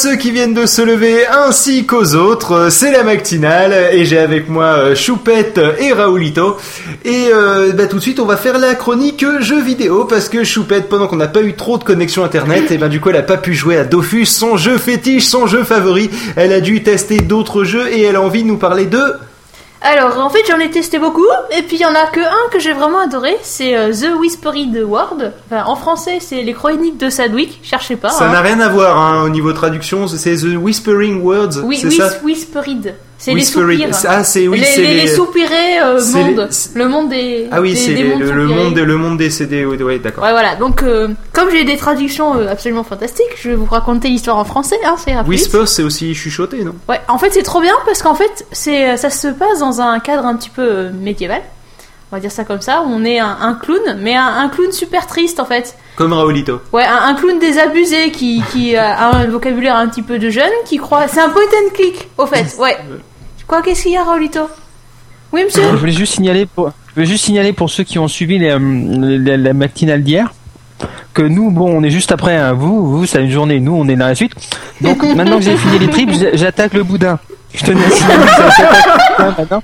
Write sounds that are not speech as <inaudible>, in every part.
Ceux qui viennent de se lever ainsi qu'aux autres, c'est la matinale et j'ai avec moi euh, Choupette et Raoulito. Et euh, bah, tout de suite on va faire la chronique jeux vidéo parce que Choupette pendant qu'on n'a pas eu trop de connexion internet, et ben du coup elle a pas pu jouer à Dofus, son jeu fétiche, son jeu favori. Elle a dû tester d'autres jeux et elle a envie de nous parler de... Alors, en fait, j'en ai testé beaucoup, et puis il y en a que un que j'ai vraiment adoré, c'est euh, The Whispered World. Enfin, en français, c'est les chroniques de Sadwick, cherchez pas. Ça hein. n'a rien à voir hein, au niveau traduction, c'est The Whispering Words, Oui, c'est whis- ça Whispered. C'est les soupirs. Ah c'est oui, les, c'est les, les soupirés euh, les- monde. Le monde des. Ah oui, c'est le, monde le monde des CD, oui, ouais, d'accord. Ouais, voilà. Donc, euh, comme j'ai des traductions euh, absolument fantastiques, je vais vous raconter l'histoire en français, hein, c'est. Whisper, c'est aussi chuchoté, non? Ouais, en fait, c'est trop bien parce qu'en fait, c'est, ça se passe dans un cadre un petit peu médiéval. On va dire ça comme ça. où On est un, un clown, mais un, un clown super triste en fait. Comme Raoulito. Ouais, un, un clown désabusé qui, qui a un vocabulaire un petit peu de jeune, qui croit. C'est un point and click, au fait. Ouais. Quoi, qu'est-ce qu'il y a, Raulito? Oui, monsieur? Je voulais juste signaler pour, je voulais juste signaler pour ceux qui ont suivi les, euh, la, la matinale d'hier que nous, bon, on est juste après hein, vous, vous, c'est une journée, nous, on est dans la suite. Donc maintenant que j'ai fini les tripes, j'a- j'attaque le boudin. Je tenais à signaler <laughs> boudin maintenant.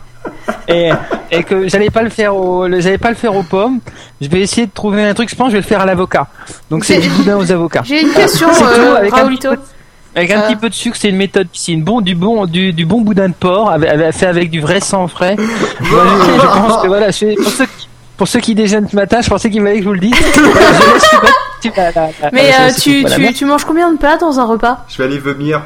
Et, et que j'allais pas le faire au, j'allais pas le faire aux pommes. Je vais essayer de trouver un truc. Je pense que je vais le faire à l'avocat. Donc c'est du boudin aux avocats. J'ai une question, C'est tout, euh, avec un Raoulito. petit peu- Avec un Euh. petit peu de sucre, c'est une méthode piscine. Bon, du bon, du, du bon boudin de porc, avec, avec- fait avec du vrai sang frais. Moi, je, je <laughs> pense que voilà, je- pour ceux qui, pour ceux qui déjeunent ce matin, je pensais qu'il fallait que je vous le dise. je laisse Mais euh, tu, voilà, tu, tu manges combien de plats dans un repas? Je vais aller vomir.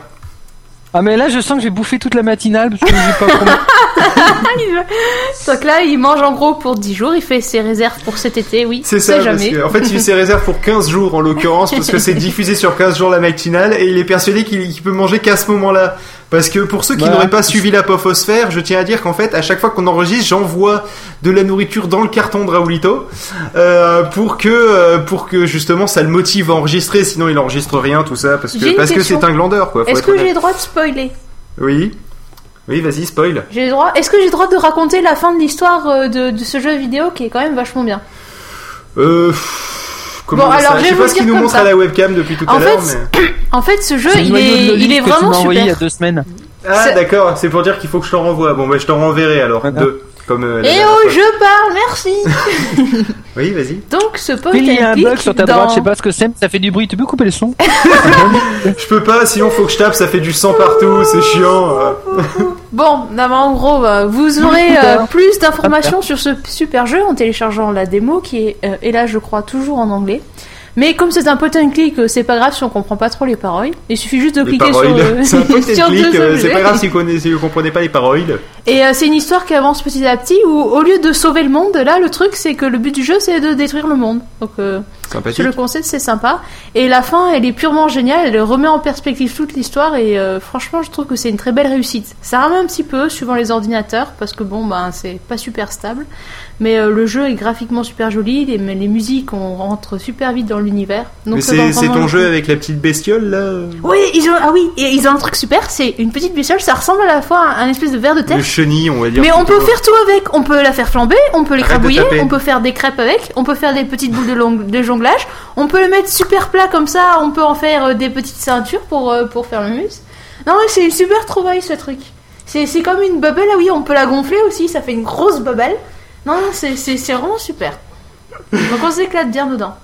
Ah mais là, je sens que j'ai bouffé toute la matinale parce que j'ai pas combien- <laughs> <laughs> Donc là, il mange en gros pour 10 jours, il fait ses réserves pour cet été, oui. C'est ça, sait parce jamais. que, en fait, il fait ses réserves pour 15 jours en l'occurrence, parce que c'est <laughs> diffusé sur 15 jours la matinale, et il est persuadé qu'il peut manger qu'à ce moment-là. Parce que pour ceux qui Voilà. n'auraient pas suivi la pofosphère, je tiens à dire qu'en fait, à chaque fois qu'on enregistre, j'envoie de la nourriture dans le carton de Raoulito, euh, pour que, euh, pour que justement ça le motive à enregistrer, sinon il enregistre rien, tout ça, parce que, parce que c'est un glandeur, quoi. Est-ce que j'ai le droit de spoiler? Oui. Oui, vas-y, spoil. J'ai le droit. Est-ce que j'ai le droit de raconter la fin de l'histoire euh, de, de ce jeu vidéo qui est quand même vachement bien? Euh, comment Bon, alors, ça? je Je sais pas ce qu'il nous montre ça. à la webcam depuis tout En à l'heure, mais... <clears throat> En fait, ce jeu, C'est le il est, il est que tu vraiment m'as envoyé il y a super. deux semaines. Ah d'accord, c'est pour dire qu'il faut que je t'en renvoie. Bon bah je t'en renverrai alors Voilà. deux. Comme euh, Et oh, je parle, merci. <laughs> Oui, vas-y. Donc, ce point Il y a un bug sur ta dans- droite, je sais pas ce que c'est, mais ça fait du bruit. Tu peux couper le son <laughs> <laughs> Je peux pas, sinon faut que je tape, ça fait du sang partout, c'est chiant. Euh. Bon, non, mais en gros, euh, vous aurez euh, plus d'informations sur ce super jeu en téléchargeant la démo qui est, euh, et là, je crois, toujours en anglais. Mais comme c'est un point and click, euh, c'est pas grave si on comprend pas trop les paroles. Il suffit juste de Les cliquer sur, euh, c'est un point <laughs> and sur click, deux euh, c'est pas grave si vous, si comprenez pas les paroles. Et euh, c'est une histoire qui avance petit à petit où, au lieu de sauver le monde, là, le truc, c'est que le but du jeu, c'est de détruire le monde. Donc, euh, sur le concept, c'est sympa. Et la fin, elle est purement géniale. Elle remet en perspective toute l'histoire. Et franchement, je trouve que c'est une très belle réussite. Ça rame un petit peu suivant les ordinateurs parce que bon, ben, c'est pas super stable. Mais euh, le jeu est graphiquement super joli. Les, les musiques, on rentre super vite dans l'univers. Donc, c'est ton jeu avec la petite bestiole là Oui, ils ont, ah oui, et ils ont un truc super. C'est une petite bestiole. Ça ressemble à la fois à un espèce de verre de terre. Le chenille, on va dire. Mais on peut faire tout avec. On peut la faire flamber, on peut l'écrabouiller, on peut faire des crêpes avec, on peut faire des petites boules de, long- de jonglage, on peut le mettre super plat comme ça, on peut en faire euh, des petites ceintures pour, euh, pour faire le mus. Non, mais c'est une super trouvaille ce truc. C'est c'est comme une bubble, ah oui, on peut la gonfler aussi, ça fait une grosse bubble. Non, non, c'est c'est- c'est vraiment super. Donc on s'éclate bien dedans.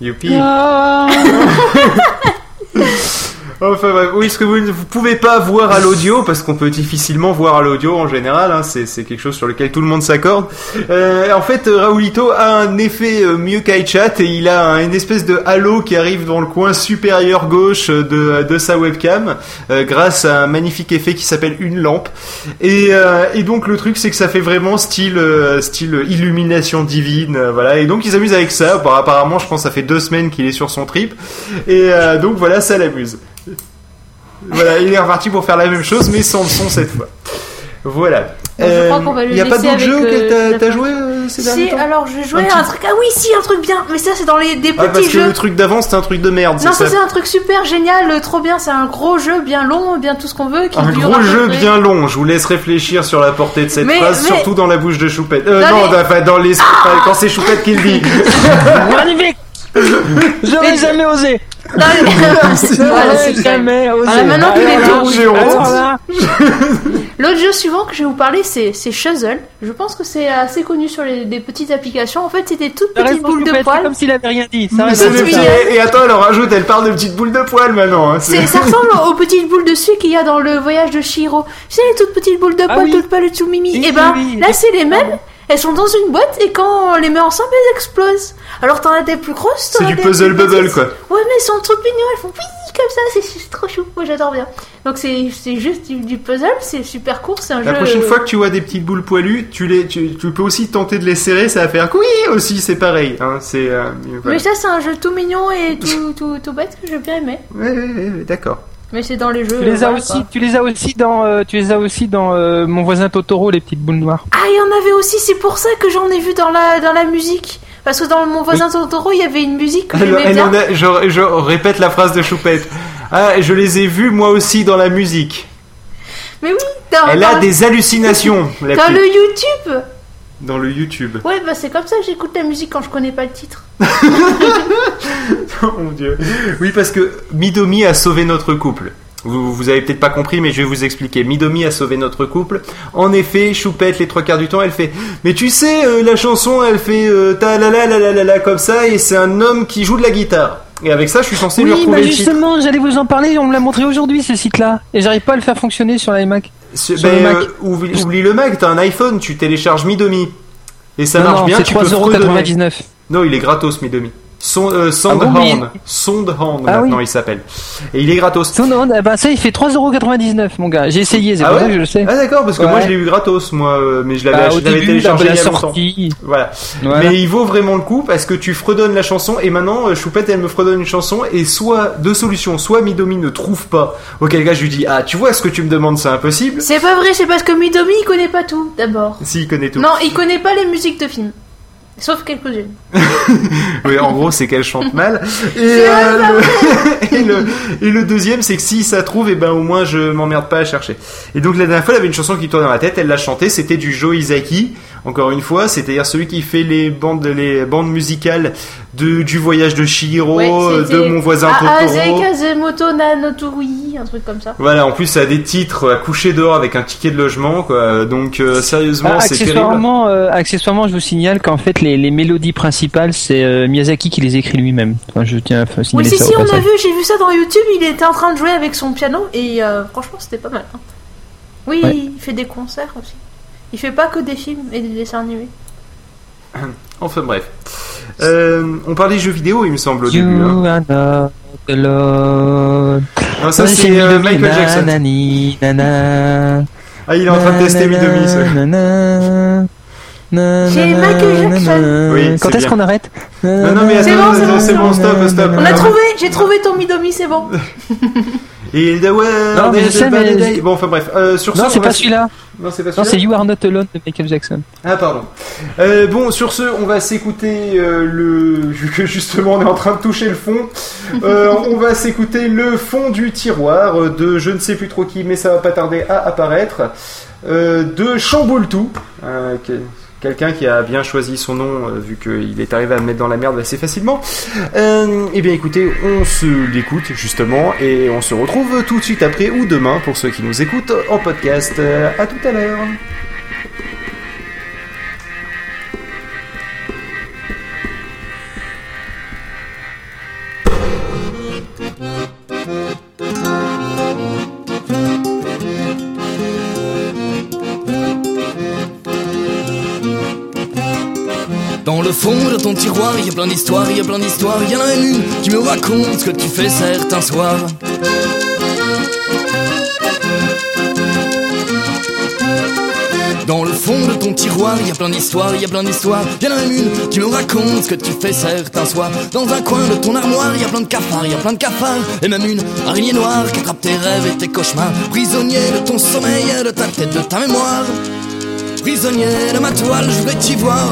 Youpi. <laughs> Enfin, bref, oui, ce que vous ne vous pouvez pas voir à l'audio, parce qu'on peut difficilement voir à l'audio en général, hein, c'est c'est quelque chose sur lequel tout le monde s'accorde. Euh, en fait, Raoulito a un effet euh, mieux qu'Aichat et il a un- une espèce de halo qui arrive dans le coin supérieur gauche de, de sa webcam, euh, grâce à un magnifique effet qui s'appelle une lampe. Et, euh, et donc le truc, c'est que ça fait vraiment style, euh, style illumination divine, euh, voilà. Et donc ils s'amusent avec ça. Bon, apparemment, je pense que ça fait deux semaines qu'il est sur son trip. Et euh, donc voilà, ça l'amuse. Voilà, il est reparti pour faire la même chose, mais sans le son cette fois. Voilà. Il n'y a pas d'autres jeux euh, t'as- fin. joué euh, ces derniers Si, temps alors je jouais Un à un truc. Ah oui, si, un truc bien. Mais ça, c'est dans les des Ah, parce petits que jeux. le truc d'avant, c'était un truc de merde, Non, c'est ça ça c'est un truc super génial, euh, trop bien. C'est un gros jeu, bien long, bien tout ce qu'on veut. Un gros jeu bien long, je vous laisse réfléchir sur la portée de cette phrase, surtout dans la bouche de Choupette. Euh, Non, dans les... enfin, quand c'est Choupette qui le dit. J'aurais <laughs> Mais- jamais osé Non, mais- voilà, c'est jamais osé. Voilà, maintenant qu'il est tout L'autre jeu suivant que je vais vous parler, c'est Shuzzle. Je pense que c'est assez connu sur les, des petites applications. En fait, c'est des toutes ça reste petites boules de poils. comme s'il avait rien dit. Ça petit- Et attends, elle en rajoute, elle parle de petites boules de poils maintenant. hein, Ça <laughs> ressemble aux petites boules de suie qu'il y a dans le voyage de Shiro. Tu sais, les toutes petites boules de Ah poils, oui. toutes pâles, tout mimi. Oui, et ben, oui, oui. là, c'est les mêmes. Elles sont dans une boîte et quand on les met ensemble, elles explosent. Alors t'en as des plus grosses, C'est du des puzzle bubble quoi. Ouais, mais elles sont trop mignons, elles font oui comme ça, c'est trop chou. Moi j'adore bien. Donc c'est juste du, du puzzle, c'est super court, c'est un La jeu. prochaine fois que tu vois des petites boules poilues, tu, les, tu, tu peux aussi tenter de les serrer, ça va faire oui aussi, c'est pareil. Hein, c'est, euh, voilà. Mais ça, c'est un jeu tout mignon et tout, tout, tout bête que j'ai bien aimé. Ouais, ouais, ouais, ouais, d'accord. Mais c'est dans les jeux. Tu les as aussi, tu les as aussi dans, euh, tu les as aussi dans euh, mon voisin Totoro, les petites boules noires. Ah, il y en avait aussi, c'est pour ça que j'en ai vu dans la, dans la musique. Parce que dans mon voisin Totoro, il y avait une musique que j'aimais bien. a- je, je répète la phrase de Choupette. Ah, je les ai vus moi aussi dans la musique. Mais oui, dans, Elle dans, a des hallucinations, la dans petite, le YouTube. Dans le YouTube. Ouais, bah c'est comme ça que j'écoute la musique quand je connais pas le titre. Oh <laughs> mon dieu. Oui, parce que Midomi a sauvé notre couple. Vous, vous avez peut-être pas compris, mais je vais vous expliquer. Midomi a sauvé notre couple. En effet, Choupette, les trois quarts du temps, elle fait. Mais tu sais, euh, la chanson, elle fait euh, ta la la la la la la comme ça, et c'est un homme qui joue de la guitare. Et avec ça, je suis censé lui Oui, retrouver bah le titre. justement, j'allais vous en parler. On me l'a montré aujourd'hui ce site-là, et j'arrive pas à le faire fonctionner sur l'iMac. C'est- Sur ben, le Mac. euh, oublie, oublie le Mac, t'as un iPhone, tu télécharges Midomi. Et ça non, marche non, bien, c'est tu peux fredonner. 3,99€. Non, il est gratos, Midomi. Son, euh, Ah bon, mais- Soundhound. Soundhound, Ah maintenant, oui. il s'appelle. Et il est gratos. Non, non, bah ça, il fait 3,99€, mon gars. J'ai essayé, c'est Ah pour ouais que je le sais. Ah d'accord, parce que moi je l'ai eu gratos, moi, euh, mais je l'avais Bah, ach- au je l'avais début, téléchargé la il y a longtemps. sortie. Voilà. Voilà. Mais il vaut vraiment le coup parce que tu fredonnes la chanson et maintenant euh, Choupette elle me fredonne une chanson et soit deux solutions, soit Midomi ne trouve pas, auquel cas je lui dis ah tu vois ce que tu me demandes c'est impossible. C'est pas vrai, c'est parce que Midomi il connaît pas tout d'abord. S'il connaît tout. Non, il connaît pas les musiques de films. Sauf quelques-unes. <laughs> Oui, en gros c'est qu'elle chante mal. Et, <laughs> euh, le... <laughs> et, le... et le deuxième c'est que si ça trouve et ben au moins je m'emmerde pas à chercher. Et donc la dernière fois elle avait une chanson qui tournait dans la tête, elle l'a chantée, c'était du Joe Izaki. Encore une fois, c'est-à-dire celui qui fait les bandes, les bandes musicales de, du voyage de Shihiro, Ouais, euh, de mon voisin Aase Totoro. Kazemoto Nanoturi, un truc comme ça. Voilà, en plus ça a des titres à coucher dehors avec un ticket de logement, quoi. Donc euh, sérieusement, Ah, c'est terrible. accessoirement, euh, accessoirement, je vous signale qu'en fait, les, les mélodies principales, c'est euh, Miyazaki qui les écrit lui-même. Enfin, je tiens à Oui, signaler si, ça si, au on a vu, j'ai vu ça dans YouTube, il était en train de jouer avec son piano et euh, franchement c'était pas mal. hein. Oui, Ouais. il fait des concerts aussi. Il fait pas que des films et des dessins animés. Enfin bref. Euh, on parlait jeux vidéo, il me semble, au You début. hein. are not alone. Non, ça c'est euh, Michael Jackson. Ah, il est en train de tester Midomi, J'ai Michael Jackson. Oui, Quand est-ce qu'on arrête Non, non, mais C'est attends, bon, c'est bon, c'est bon, stop, stop. On a trouvé, j'ai trouvé ton Midomi, c'est bon. <laughs> Et the world Non, mais je sais, mais-. Bon, enfin bref. Euh, sur ce, Non, on c'est pas celui-là. Non, c'est pas Non, celui-là. c'est You Are Not Alone de Michael Jackson. Ah pardon. Euh, bon, sur ce, on va s'écouter euh, le. Vu <laughs> que justement on est en train de toucher le fond, euh, on va s'écouter le fond du tiroir de je ne sais plus trop qui, mais ça va pas tarder à apparaître. Euh, de Chamboultou, euh, que- quelqu'un qui a bien choisi son nom euh, vu qu'il est arrivé à me mettre dans la merde assez facilement. Euh, eh bien écoutez, on se l'écoute justement et on se retrouve tout de suite après ou demain pour ceux qui nous écoutent en podcast. Euh, à tout à l'heure. Le fond de ton tiroir, y a plein d'histoires, y a plein d'histoires. Y en a une qui me raconte ce que tu fais certains soirs. Dans le fond de ton tiroir, y a plein d'histoires, y a plein d'histoires. Y en a une qui me raconte ce que tu fais certains soirs. Dans un coin de ton armoire, y a plein de cafards, y a plein de cafards. Et même une araignée noire qui attrape tes rêves et tes cauchemars. Prisonnier de ton sommeil, de ta tête, de ta mémoire. Prisonnier de ma toile, je voudrais t'y voir.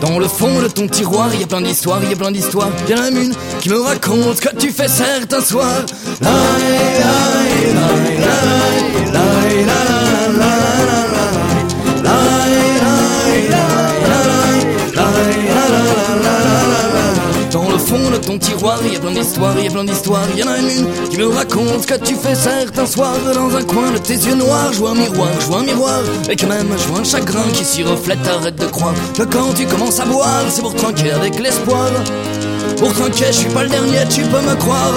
Dans le fond de ton tiroir, y a plein d'histoires, y a plein d'histoires. Y en a une qui me raconte ce que tu fais certains soirs. Aïe, aïe, Dans le fond de ton tiroir, y a plein d'histoires, y a plein d'histoires. Y en a une qui me raconte ce que tu fais certains soirs. Dans un coin de tes yeux noirs, je vois un miroir, je vois un miroir. Et que même je vois un chagrin qui s'y reflète. Arrête de croire que quand tu commences à boire, c'est pour tranquille avec l'espoir. Pour tranquille, je suis pas le dernier, tu peux me croire.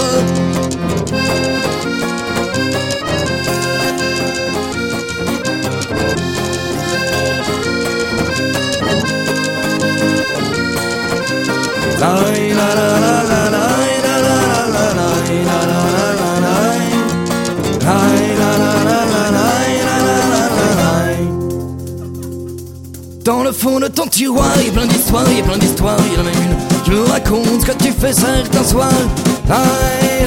Dans fond de ton tiroir, il y a plein d'histoires, il y a plein d'histoires, il y en a une. Je me raconte ce que tu fais certains soirs. Aïe,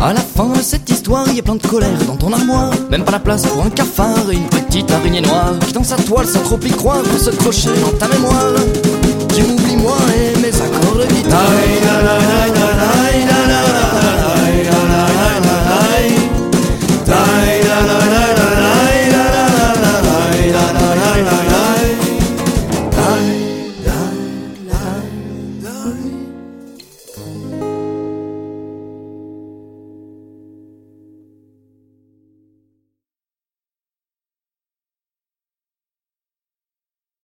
à la fin de cette histoire, il y a plein de colère dans ton armoire. Même pas la place pour un cafard et une petite araignée noire qui dans sa toile sans trop y croire pour se crocher dans ta mémoire. Tu m'oublies moi et mes accords de guitare.